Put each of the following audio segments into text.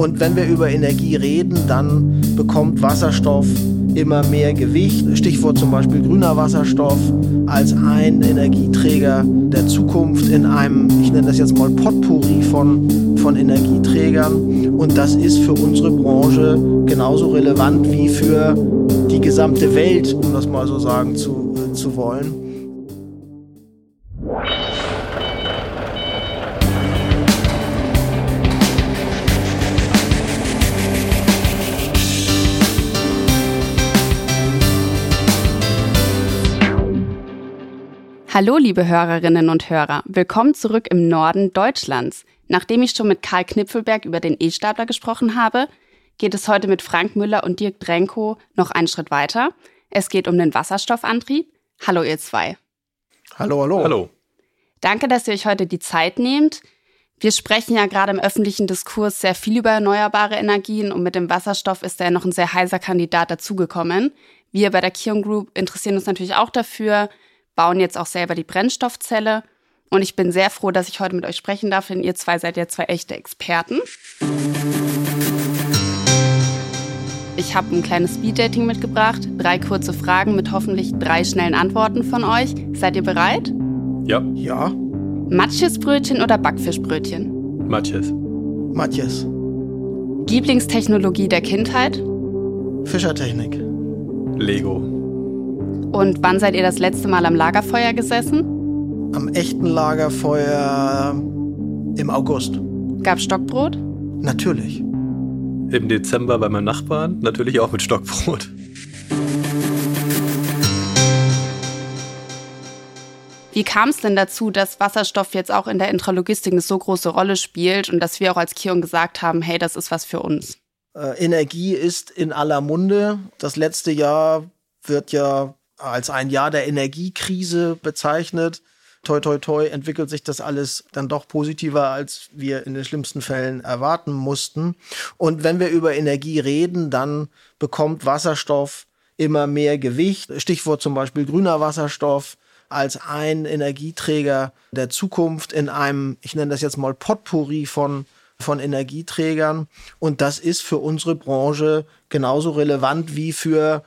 Und wenn wir über Energie reden, dann bekommt Wasserstoff immer mehr Gewicht. Stichwort zum Beispiel grüner Wasserstoff als ein Energieträger der Zukunft in einem, ich nenne das jetzt mal Potpourri von, von Energieträgern. Und das ist für unsere Branche genauso relevant wie für die gesamte Welt, um das mal so sagen zu, äh, zu wollen. Hallo, liebe Hörerinnen und Hörer. Willkommen zurück im Norden Deutschlands. Nachdem ich schon mit Karl Knipfelberg über den E-Stapler gesprochen habe, geht es heute mit Frank Müller und Dirk Drenko noch einen Schritt weiter. Es geht um den Wasserstoffantrieb. Hallo, ihr zwei. Hallo, hallo. Hallo. Danke, dass ihr euch heute die Zeit nehmt. Wir sprechen ja gerade im öffentlichen Diskurs sehr viel über erneuerbare Energien und mit dem Wasserstoff ist da ja noch ein sehr heißer Kandidat dazugekommen. Wir bei der Kion Group interessieren uns natürlich auch dafür, bauen jetzt auch selber die Brennstoffzelle. Und ich bin sehr froh, dass ich heute mit euch sprechen darf, denn ihr zwei seid ja zwei echte Experten. Ich habe ein kleines Speeddating mitgebracht. Drei kurze Fragen mit hoffentlich drei schnellen Antworten von euch. Seid ihr bereit? Ja. Ja. Matschesbrötchen oder Backfischbrötchen? Matjes. Matthias. Lieblingstechnologie der Kindheit? Fischertechnik. Lego. Und wann seid ihr das letzte Mal am Lagerfeuer gesessen? Am echten Lagerfeuer im August. Gab Stockbrot? Natürlich. Im Dezember bei meinem Nachbarn, natürlich auch mit Stockbrot. Wie kam es denn dazu, dass Wasserstoff jetzt auch in der Intralogistik eine so große Rolle spielt und dass wir auch als Kion gesagt haben, hey, das ist was für uns? Äh, Energie ist in aller Munde. Das letzte Jahr wird ja als ein Jahr der Energiekrise bezeichnet. Toi, toi, toi, entwickelt sich das alles dann doch positiver, als wir in den schlimmsten Fällen erwarten mussten. Und wenn wir über Energie reden, dann bekommt Wasserstoff immer mehr Gewicht. Stichwort zum Beispiel grüner Wasserstoff als ein Energieträger der Zukunft in einem, ich nenne das jetzt mal Potpourri von von Energieträgern. Und das ist für unsere Branche genauso relevant wie für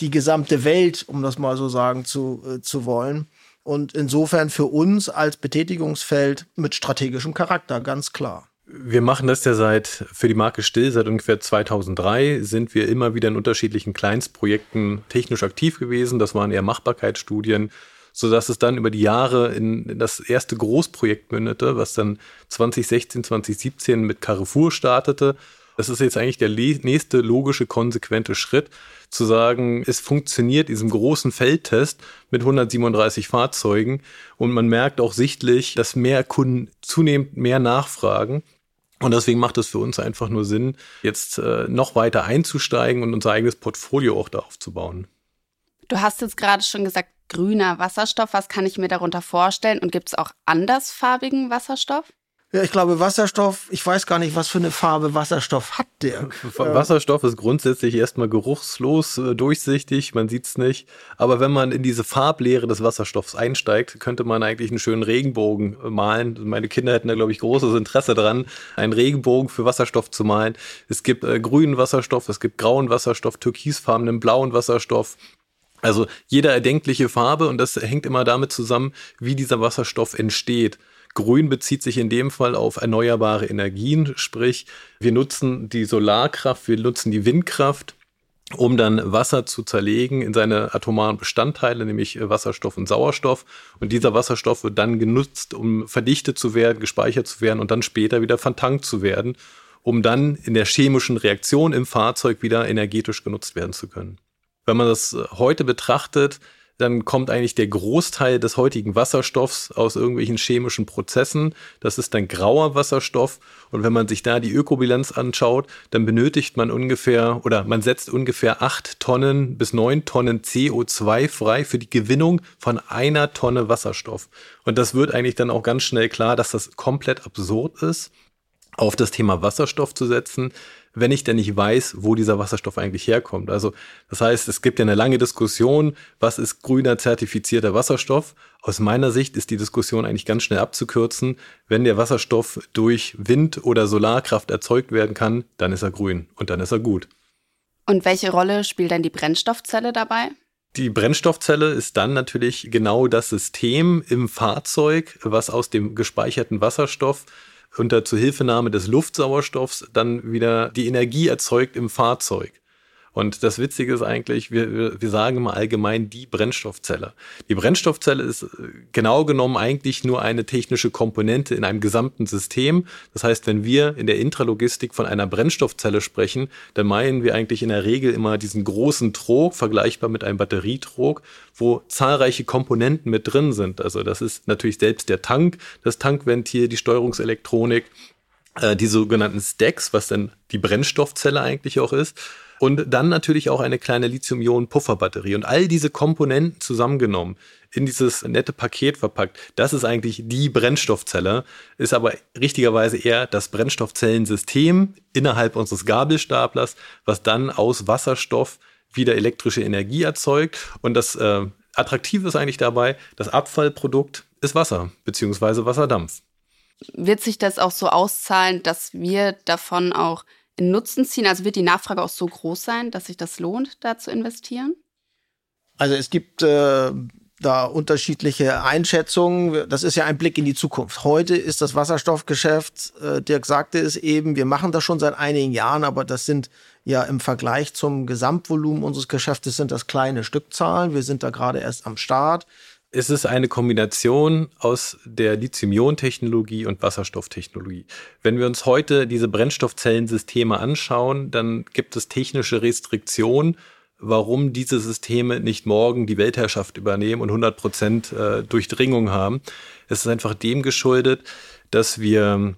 die gesamte Welt, um das mal so sagen zu, äh, zu wollen. Und insofern für uns als Betätigungsfeld mit strategischem Charakter, ganz klar. Wir machen das ja seit, für die Marke Still, seit ungefähr 2003 sind wir immer wieder in unterschiedlichen Kleinstprojekten technisch aktiv gewesen. Das waren eher Machbarkeitsstudien, sodass es dann über die Jahre in das erste Großprojekt mündete, was dann 2016, 2017 mit Carrefour startete. Das ist jetzt eigentlich der nächste logische, konsequente Schritt, zu sagen, es funktioniert diesem großen Feldtest mit 137 Fahrzeugen und man merkt auch sichtlich, dass mehr Kunden zunehmend mehr nachfragen. Und deswegen macht es für uns einfach nur Sinn, jetzt äh, noch weiter einzusteigen und unser eigenes Portfolio auch da aufzubauen. Du hast jetzt gerade schon gesagt, grüner Wasserstoff. Was kann ich mir darunter vorstellen? Und gibt es auch andersfarbigen Wasserstoff? Ja, ich glaube, Wasserstoff, ich weiß gar nicht, was für eine Farbe Wasserstoff hat der. Wasserstoff ist grundsätzlich erstmal geruchslos, äh, durchsichtig, man sieht es nicht. Aber wenn man in diese Farblehre des Wasserstoffs einsteigt, könnte man eigentlich einen schönen Regenbogen äh, malen. Meine Kinder hätten da, glaube ich, großes Interesse dran, einen Regenbogen für Wasserstoff zu malen. Es gibt äh, grünen Wasserstoff, es gibt grauen Wasserstoff, türkisfarbenen blauen Wasserstoff. Also jeder erdenkliche Farbe und das hängt immer damit zusammen, wie dieser Wasserstoff entsteht. Grün bezieht sich in dem Fall auf erneuerbare Energien, sprich wir nutzen die Solarkraft, wir nutzen die Windkraft, um dann Wasser zu zerlegen in seine atomaren Bestandteile, nämlich Wasserstoff und Sauerstoff. Und dieser Wasserstoff wird dann genutzt, um verdichtet zu werden, gespeichert zu werden und dann später wieder vertankt zu werden, um dann in der chemischen Reaktion im Fahrzeug wieder energetisch genutzt werden zu können. Wenn man das heute betrachtet, dann kommt eigentlich der Großteil des heutigen Wasserstoffs aus irgendwelchen chemischen Prozessen. Das ist dann grauer Wasserstoff. Und wenn man sich da die Ökobilanz anschaut, dann benötigt man ungefähr oder man setzt ungefähr acht Tonnen bis neun Tonnen CO2 frei für die Gewinnung von einer Tonne Wasserstoff. Und das wird eigentlich dann auch ganz schnell klar, dass das komplett absurd ist, auf das Thema Wasserstoff zu setzen, wenn ich denn nicht weiß, wo dieser Wasserstoff eigentlich herkommt. Also das heißt, es gibt ja eine lange Diskussion, was ist grüner zertifizierter Wasserstoff. Aus meiner Sicht ist die Diskussion eigentlich ganz schnell abzukürzen. Wenn der Wasserstoff durch Wind- oder Solarkraft erzeugt werden kann, dann ist er grün und dann ist er gut. Und welche Rolle spielt dann die Brennstoffzelle dabei? Die Brennstoffzelle ist dann natürlich genau das System im Fahrzeug, was aus dem gespeicherten Wasserstoff unter Zuhilfenahme des Luftsauerstoffs dann wieder die Energie erzeugt im Fahrzeug. Und das Witzige ist eigentlich, wir, wir sagen immer allgemein die Brennstoffzelle. Die Brennstoffzelle ist äh, genau genommen eigentlich nur eine technische Komponente in einem gesamten System. Das heißt, wenn wir in der Intralogistik von einer Brennstoffzelle sprechen, dann meinen wir eigentlich in der Regel immer diesen großen Trog, vergleichbar mit einem Batterietrog, wo zahlreiche Komponenten mit drin sind. Also das ist natürlich selbst der Tank, das Tankventil, die Steuerungselektronik, äh, die sogenannten Stacks, was denn die Brennstoffzelle eigentlich auch ist und dann natürlich auch eine kleine Lithium-Ionen-Pufferbatterie. Und all diese Komponenten zusammengenommen in dieses nette Paket verpackt, das ist eigentlich die Brennstoffzelle, ist aber richtigerweise eher das Brennstoffzellensystem innerhalb unseres Gabelstaplers, was dann aus Wasserstoff wieder elektrische Energie erzeugt. Und das äh, Attraktive ist eigentlich dabei, das Abfallprodukt ist Wasser bzw. Wasserdampf. Wird sich das auch so auszahlen, dass wir davon auch Nutzen ziehen? Also wird die Nachfrage auch so groß sein, dass sich das lohnt, da zu investieren? Also es gibt äh, da unterschiedliche Einschätzungen. Das ist ja ein Blick in die Zukunft. Heute ist das Wasserstoffgeschäft, äh, Dirk sagte es eben, wir machen das schon seit einigen Jahren, aber das sind ja im Vergleich zum Gesamtvolumen unseres Geschäftes sind das kleine Stückzahlen. Wir sind da gerade erst am Start es ist eine Kombination aus der Lithium-Ionen-Technologie und Wasserstofftechnologie. Wenn wir uns heute diese Brennstoffzellensysteme anschauen, dann gibt es technische Restriktionen, warum diese Systeme nicht morgen die Weltherrschaft übernehmen und 100 Prozent äh, Durchdringung haben. Es ist einfach dem geschuldet, dass wir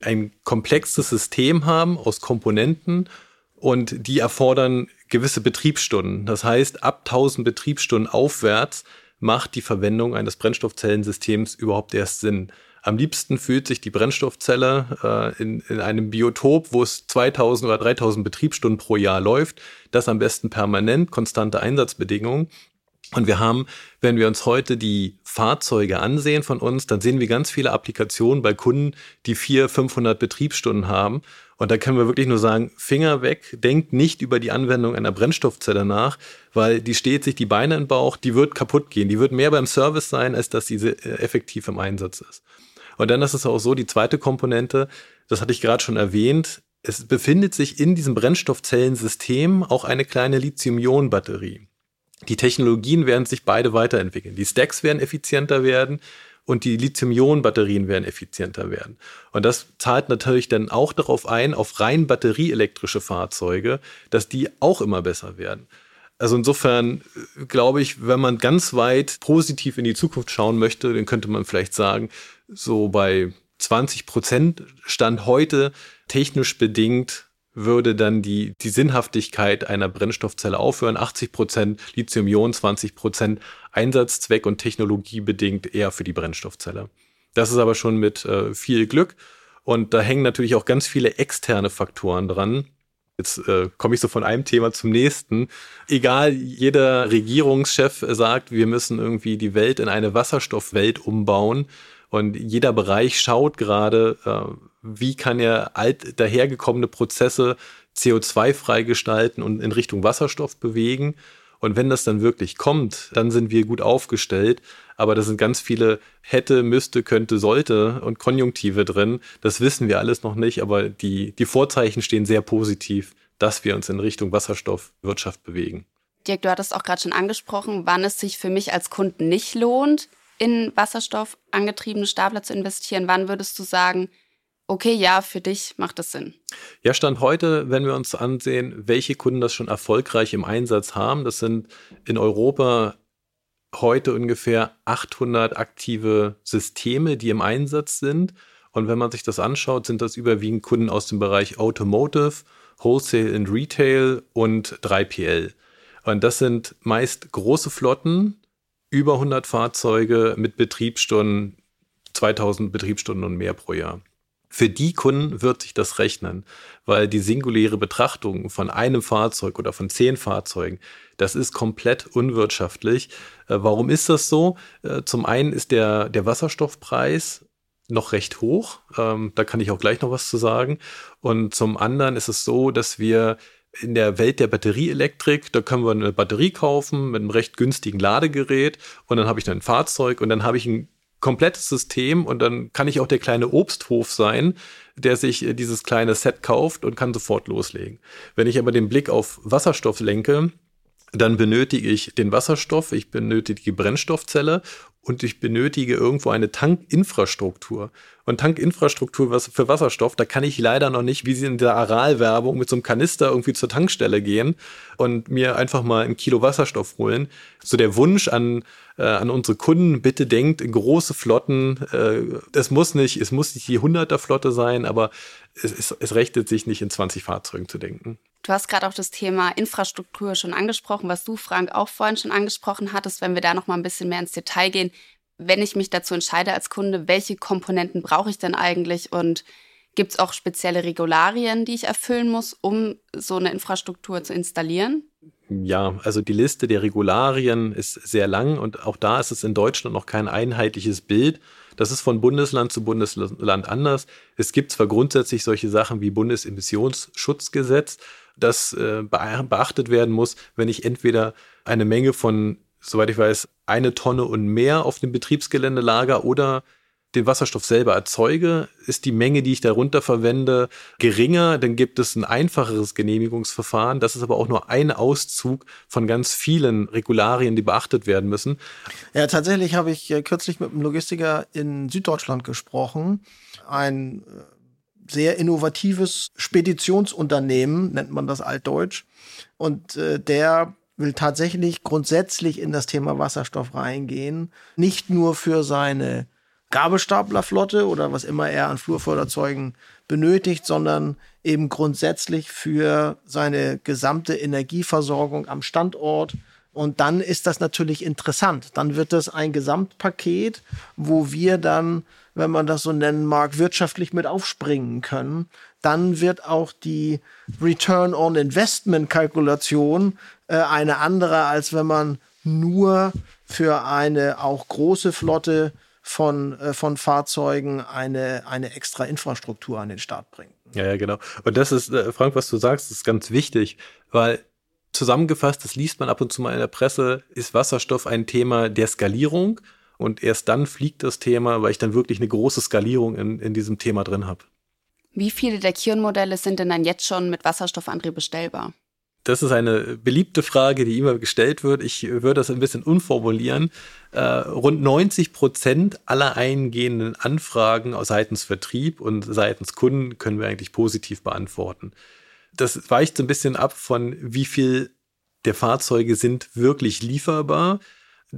ein komplexes System haben aus Komponenten und die erfordern gewisse Betriebsstunden. Das heißt, ab 1000 Betriebsstunden aufwärts macht die Verwendung eines Brennstoffzellensystems überhaupt erst Sinn. Am liebsten fühlt sich die Brennstoffzelle äh, in, in einem Biotop, wo es 2000 oder 3000 Betriebsstunden pro Jahr läuft. Das am besten permanent, konstante Einsatzbedingungen. Und wir haben, wenn wir uns heute die Fahrzeuge ansehen von uns, dann sehen wir ganz viele Applikationen bei Kunden, die 400, 500 Betriebsstunden haben. Und da können wir wirklich nur sagen, Finger weg, denkt nicht über die Anwendung einer Brennstoffzelle nach, weil die steht sich die Beine im Bauch, die wird kaputt gehen. Die wird mehr beim Service sein, als dass diese äh, effektiv im Einsatz ist. Und dann ist es auch so, die zweite Komponente, das hatte ich gerade schon erwähnt, es befindet sich in diesem Brennstoffzellensystem auch eine kleine Lithium-Ionen-Batterie. Die Technologien werden sich beide weiterentwickeln. Die Stacks werden effizienter werden und die Lithium-Ionen-Batterien werden effizienter werden. Und das zahlt natürlich dann auch darauf ein, auf rein batterieelektrische Fahrzeuge, dass die auch immer besser werden. Also insofern äh, glaube ich, wenn man ganz weit positiv in die Zukunft schauen möchte, dann könnte man vielleicht sagen, so bei 20 Prozent Stand heute technisch bedingt würde dann die, die Sinnhaftigkeit einer Brennstoffzelle aufhören. 80 Prozent Lithium-Ionen, 20 Prozent Einsatzzweck und Technologie bedingt eher für die Brennstoffzelle. Das ist aber schon mit äh, viel Glück. Und da hängen natürlich auch ganz viele externe Faktoren dran. Jetzt äh, komme ich so von einem Thema zum nächsten. Egal, jeder Regierungschef sagt, wir müssen irgendwie die Welt in eine Wasserstoffwelt umbauen. Und jeder Bereich schaut gerade, äh, wie kann er alt dahergekommene Prozesse CO2-frei gestalten und in Richtung Wasserstoff bewegen. Und wenn das dann wirklich kommt, dann sind wir gut aufgestellt. Aber da sind ganz viele hätte, müsste, könnte, sollte und Konjunktive drin. Das wissen wir alles noch nicht, aber die, die Vorzeichen stehen sehr positiv, dass wir uns in Richtung Wasserstoffwirtschaft bewegen. Dirk, du hattest auch gerade schon angesprochen, wann es sich für mich als Kunden nicht lohnt, in Wasserstoff angetriebene Stapler zu investieren. Wann würdest du sagen, okay, ja, für dich macht das Sinn. Ja, Stand heute, wenn wir uns ansehen, welche Kunden das schon erfolgreich im Einsatz haben, das sind in Europa heute ungefähr 800 aktive Systeme, die im Einsatz sind. Und wenn man sich das anschaut, sind das überwiegend Kunden aus dem Bereich Automotive, Wholesale and Retail und 3PL. Und das sind meist große Flotten, über 100 Fahrzeuge mit Betriebsstunden, 2000 Betriebsstunden und mehr pro Jahr. Für die Kunden wird sich das rechnen, weil die singuläre Betrachtung von einem Fahrzeug oder von zehn Fahrzeugen, das ist komplett unwirtschaftlich. Äh, warum ist das so? Äh, zum einen ist der, der Wasserstoffpreis noch recht hoch. Ähm, da kann ich auch gleich noch was zu sagen. Und zum anderen ist es so, dass wir in der Welt der Batterieelektrik, da können wir eine Batterie kaufen mit einem recht günstigen Ladegerät und dann habe ich ein Fahrzeug und dann habe ich ein komplettes System und dann kann ich auch der kleine Obsthof sein, der sich äh, dieses kleine Set kauft und kann sofort loslegen. Wenn ich aber den Blick auf Wasserstoff lenke, dann benötige ich den Wasserstoff, ich benötige die Brennstoffzelle und ich benötige irgendwo eine Tankinfrastruktur. Und Tankinfrastruktur für Wasserstoff, da kann ich leider noch nicht, wie sie in der Aral-Werbung, mit so einem Kanister irgendwie zur Tankstelle gehen und mir einfach mal ein Kilo Wasserstoff holen. So der Wunsch an, äh, an unsere Kunden, bitte denkt in große Flotten. Äh, es muss nicht, es muss nicht die 100er Flotte sein, aber es, es, es rechnet sich nicht in 20 Fahrzeugen zu denken. Du hast gerade auch das Thema Infrastruktur schon angesprochen, was du, Frank, auch vorhin schon angesprochen hattest. Wenn wir da noch mal ein bisschen mehr ins Detail gehen, wenn ich mich dazu entscheide als Kunde, welche Komponenten brauche ich denn eigentlich und gibt es auch spezielle Regularien, die ich erfüllen muss, um so eine Infrastruktur zu installieren? Ja, also die Liste der Regularien ist sehr lang und auch da ist es in Deutschland noch kein einheitliches Bild. Das ist von Bundesland zu Bundesland anders. Es gibt zwar grundsätzlich solche Sachen wie Bundesemissionsschutzgesetz, das äh, beachtet werden muss, wenn ich entweder eine Menge von soweit ich weiß, eine Tonne und mehr auf dem Betriebsgelände lager oder den Wasserstoff selber erzeuge, ist die Menge, die ich darunter verwende, geringer, dann gibt es ein einfacheres Genehmigungsverfahren. Das ist aber auch nur ein Auszug von ganz vielen Regularien, die beachtet werden müssen. Ja, tatsächlich habe ich äh, kürzlich mit einem Logistiker in Süddeutschland gesprochen. Ein äh, sehr innovatives Speditionsunternehmen, nennt man das altdeutsch. Und äh, der will tatsächlich grundsätzlich in das Thema Wasserstoff reingehen. Nicht nur für seine Gabelstaplerflotte oder was immer er an Flurförderzeugen benötigt, sondern eben grundsätzlich für seine gesamte Energieversorgung am Standort. Und dann ist das natürlich interessant. Dann wird das ein Gesamtpaket, wo wir dann, wenn man das so nennen mag, wirtschaftlich mit aufspringen können. Dann wird auch die Return on Investment Kalkulation äh, eine andere, als wenn man nur für eine auch große Flotte von, äh, von Fahrzeugen eine, eine extra Infrastruktur an den Start bringt. Ja, ja, genau. Und das ist, äh, Frank, was du sagst, ist ganz wichtig, weil zusammengefasst, das liest man ab und zu mal in der Presse, ist Wasserstoff ein Thema der Skalierung. Und erst dann fliegt das Thema, weil ich dann wirklich eine große Skalierung in, in diesem Thema drin habe. Wie viele der Kion-Modelle sind denn dann jetzt schon mit Wasserstoffantrieb bestellbar? Das ist eine beliebte Frage, die immer gestellt wird. Ich würde das ein bisschen unformulieren. Äh, rund 90 Prozent aller eingehenden Anfragen seitens Vertrieb und seitens Kunden können wir eigentlich positiv beantworten. Das weicht so ein bisschen ab von, wie viel der Fahrzeuge sind wirklich lieferbar.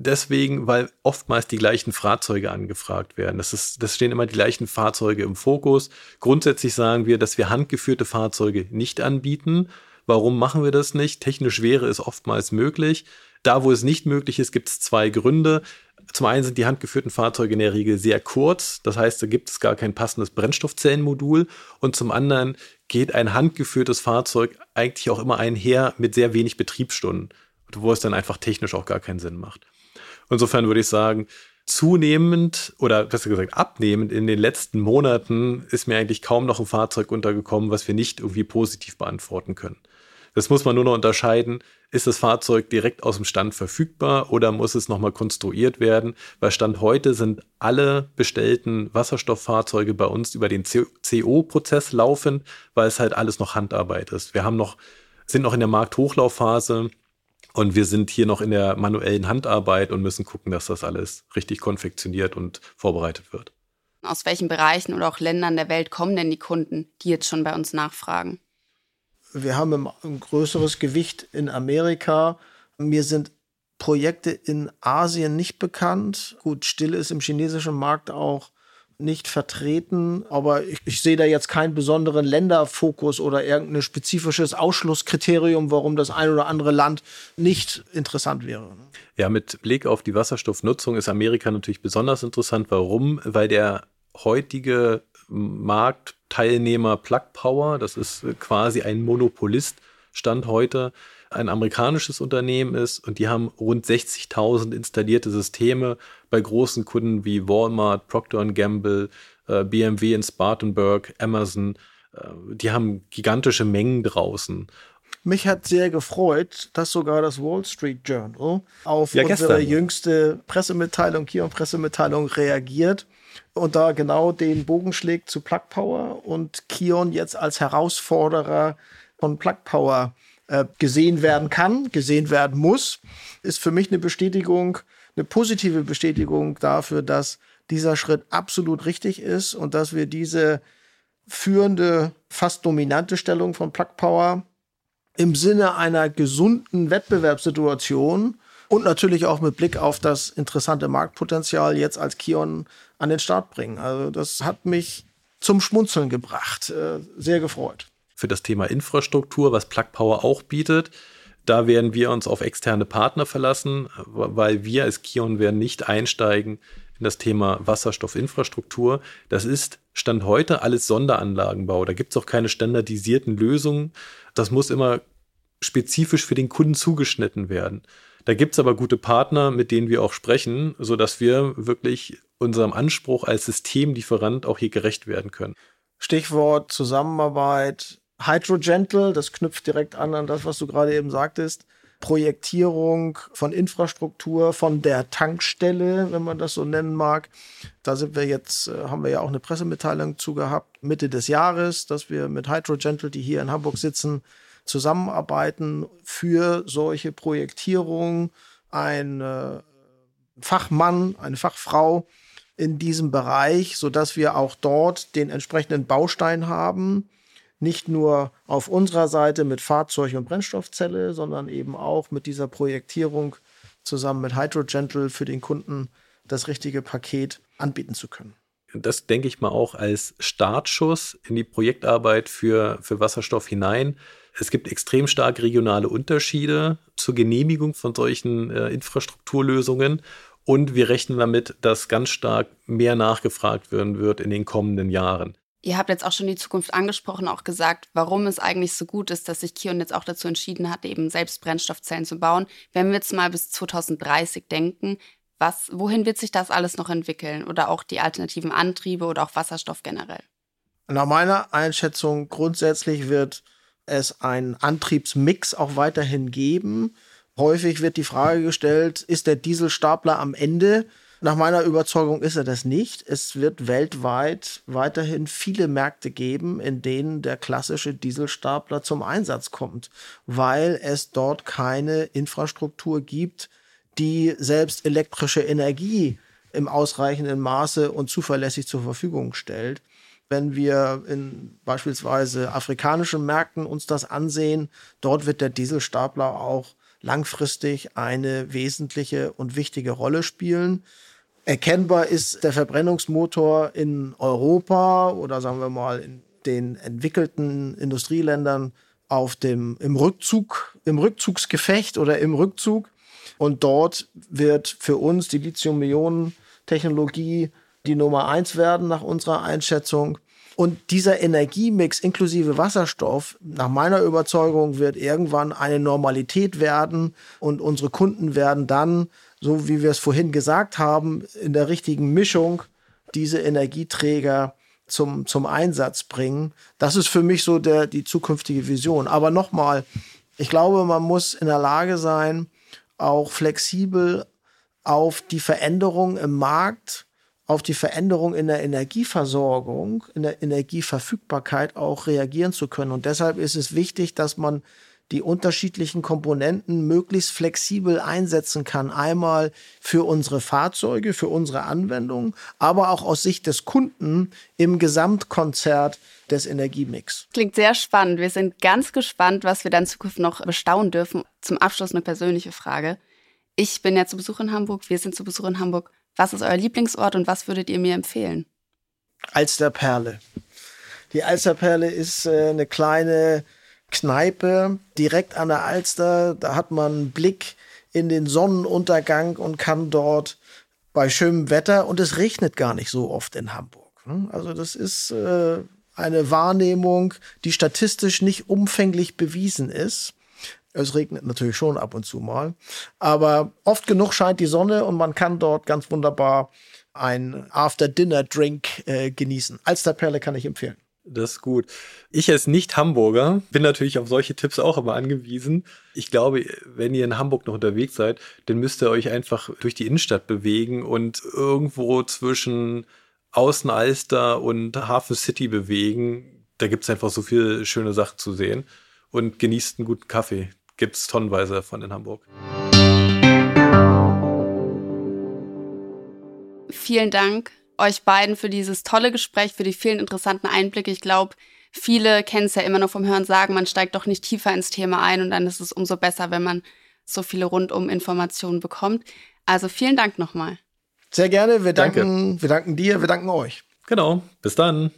Deswegen, weil oftmals die gleichen Fahrzeuge angefragt werden. Das, ist, das stehen immer die gleichen Fahrzeuge im Fokus. Grundsätzlich sagen wir, dass wir handgeführte Fahrzeuge nicht anbieten Warum machen wir das nicht? Technisch wäre es oftmals möglich. Da, wo es nicht möglich ist, gibt es zwei Gründe. Zum einen sind die handgeführten Fahrzeuge in der Regel sehr kurz, das heißt, da gibt es gar kein passendes Brennstoffzellenmodul. Und zum anderen geht ein handgeführtes Fahrzeug eigentlich auch immer einher mit sehr wenig Betriebsstunden, wo es dann einfach technisch auch gar keinen Sinn macht. Insofern würde ich sagen, zunehmend oder besser gesagt abnehmend in den letzten Monaten ist mir eigentlich kaum noch ein Fahrzeug untergekommen, was wir nicht irgendwie positiv beantworten können. Das muss man nur noch unterscheiden. Ist das Fahrzeug direkt aus dem Stand verfügbar oder muss es nochmal konstruiert werden? Weil Stand heute sind alle bestellten Wasserstofffahrzeuge bei uns über den CO-Prozess laufend, weil es halt alles noch Handarbeit ist. Wir haben noch, sind noch in der Markthochlaufphase und wir sind hier noch in der manuellen Handarbeit und müssen gucken, dass das alles richtig konfektioniert und vorbereitet wird. Aus welchen Bereichen oder auch Ländern der Welt kommen denn die Kunden, die jetzt schon bei uns nachfragen? Wir haben ein größeres Gewicht in Amerika. Mir sind Projekte in Asien nicht bekannt. Gut, Still ist im chinesischen Markt auch nicht vertreten, aber ich, ich, sehe da jetzt keinen besonderen Länderfokus oder irgendein spezifisches Ausschlusskriterium, warum das ein oder andere Land nicht interessant wäre. Ne? Ja, mit Blick auf die Wasserstoffnutzung ist Amerika natürlich besonders interessant. Warum? Weil der heutige Marktteilnehmer Plug Power, das ist quasi ein Monopolist, Stand heute ein amerikanisches Unternehmen ist und die haben rund 60.000 installierte Systeme bei großen Kunden wie Walmart, Procter Gamble, äh, BMW in Spartanburg, Amazon. Äh, die haben gigantische Mengen draußen. Mich hat sehr gefreut, dass sogar das Wall Street Journal auf ja, unsere jüngste Pressemitteilung, Kion-Pressemitteilung reagiert und da genau den Bogen schlägt zu Plug Power und Kion jetzt als Herausforderer von Plug Power äh, gesehen werden kann, gesehen werden muss, ist für mich eine Bestätigung, eine positive Bestätigung dafür, dass dieser Schritt absolut richtig ist und dass wir diese führende, fast dominante Stellung von Plug Power im Sinne einer gesunden Wettbewerbssituation und natürlich auch mit Blick auf das interessante Marktpotenzial jetzt als Kion an den Start bringen. Also das hat mich zum Schmunzeln gebracht. Äh, sehr gefreut. Für das Thema Infrastruktur, was Plug Power auch bietet, da werden wir uns auf externe Partner verlassen, weil wir als Kion werden nicht einsteigen in das Thema Wasserstoffinfrastruktur. Das ist Stand heute alles Sonderanlagenbau. Da gibt es auch keine standardisierten Lösungen. Das muss immer spezifisch für den Kunden zugeschnitten werden. Da gibt es aber gute Partner, mit denen wir auch sprechen, sodass wir wirklich unserem Anspruch als Systemlieferant auch hier gerecht werden können. Stichwort Zusammenarbeit. Hydrogentle, das knüpft direkt an an das, was du gerade eben sagtest. Projektierung von Infrastruktur, von der Tankstelle, wenn man das so nennen mag. Da sind wir jetzt, äh, haben wir ja auch eine Pressemitteilung zu gehabt, Mitte des Jahres, dass wir mit Hydrogentle, die hier in Hamburg sitzen, zusammenarbeiten für solche Projektierungen. Ein äh, Fachmann, eine Fachfrau in diesem Bereich, sodass wir auch dort den entsprechenden Baustein haben, nicht nur auf unserer Seite mit Fahrzeug und Brennstoffzelle, sondern eben auch mit dieser Projektierung zusammen mit Hydrogentle für den Kunden das richtige Paket anbieten zu können. Das denke ich mal auch als Startschuss in die Projektarbeit für, für Wasserstoff hinein. Es gibt extrem stark regionale Unterschiede zur Genehmigung von solchen äh, Infrastrukturlösungen. Und wir rechnen damit, dass ganz stark mehr nachgefragt werden wird in den kommenden Jahren. Ihr habt jetzt auch schon die Zukunft angesprochen, auch gesagt, warum es eigentlich so gut ist, dass sich Kion jetzt auch dazu entschieden hat, eben selbst Brennstoffzellen zu bauen. Wenn wir jetzt mal bis 2030 denken, was, wohin wird sich das alles noch entwickeln? Oder auch die alternativen Antriebe oder auch Wasserstoff generell? Nach meiner Einschätzung grundsätzlich wird es einen Antriebsmix auch weiterhin geben. Häufig wird die Frage gestellt, ist der Dieselstapler am Ende? Nach meiner Überzeugung ist er das nicht. Es wird weltweit weiterhin viele Märkte geben, in denen der klassische Dieselstapler zum Einsatz kommt, weil es dort keine Infrastruktur gibt, die selbst elektrische Energie im ausreichenden Maße und zuverlässig zur Verfügung stellt. Wenn wir in beispielsweise afrikanischen Märkten uns das ansehen, dort wird der Dieselstapler auch langfristig eine wesentliche und wichtige Rolle spielen. Erkennbar ist der Verbrennungsmotor in Europa oder sagen wir mal in den entwickelten Industrieländern auf dem, im Rückzug, im Rückzugsgefecht oder im Rückzug. Und dort wird für uns die Lithium-Ionen-Technologie die Nummer eins werden nach unserer Einschätzung. Und dieser Energiemix inklusive Wasserstoff, nach meiner Überzeugung, wird irgendwann eine Normalität werden und unsere Kunden werden dann so wie wir es vorhin gesagt haben, in der richtigen Mischung diese Energieträger zum, zum Einsatz bringen. Das ist für mich so der, die zukünftige Vision. Aber nochmal, ich glaube, man muss in der Lage sein, auch flexibel auf die Veränderung im Markt, auf die Veränderung in der Energieversorgung, in der Energieverfügbarkeit auch reagieren zu können. Und deshalb ist es wichtig, dass man die unterschiedlichen Komponenten möglichst flexibel einsetzen kann. Einmal für unsere Fahrzeuge, für unsere Anwendungen, aber auch aus Sicht des Kunden im Gesamtkonzert des Energiemix. Klingt sehr spannend. Wir sind ganz gespannt, was wir dann in Zukunft noch bestaunen dürfen. Zum Abschluss eine persönliche Frage. Ich bin ja zu Besuch in Hamburg, wir sind zu Besuch in Hamburg. Was ist euer Lieblingsort und was würdet ihr mir empfehlen? Alsterperle. Die Alsterperle ist äh, eine kleine Kneipe direkt an der Alster. Da hat man einen Blick in den Sonnenuntergang und kann dort bei schönem Wetter und es regnet gar nicht so oft in Hamburg. Also das ist äh, eine Wahrnehmung, die statistisch nicht umfänglich bewiesen ist. Es regnet natürlich schon ab und zu mal, aber oft genug scheint die Sonne und man kann dort ganz wunderbar ein After-Dinner-Drink äh, genießen. Alsterperle kann ich empfehlen. Das ist gut. Ich als Nicht-Hamburger bin natürlich auf solche Tipps auch immer angewiesen. Ich glaube, wenn ihr in Hamburg noch unterwegs seid, dann müsst ihr euch einfach durch die Innenstadt bewegen und irgendwo zwischen Außenalster und Hafen City bewegen. Da gibt es einfach so viele schöne Sachen zu sehen. Und genießt einen guten Kaffee. Gibt es tonnenweise davon in Hamburg. Vielen Dank euch beiden für dieses tolle Gespräch, für die vielen interessanten Einblicke. Ich glaube, viele kennen es ja immer nur vom Hören sagen, man steigt doch nicht tiefer ins Thema ein und dann ist es umso besser, wenn man so viele rundum Informationen bekommt. Also vielen Dank nochmal. Sehr gerne. Wir danken, Danke. wir danken dir, wir danken euch. Genau. Bis dann.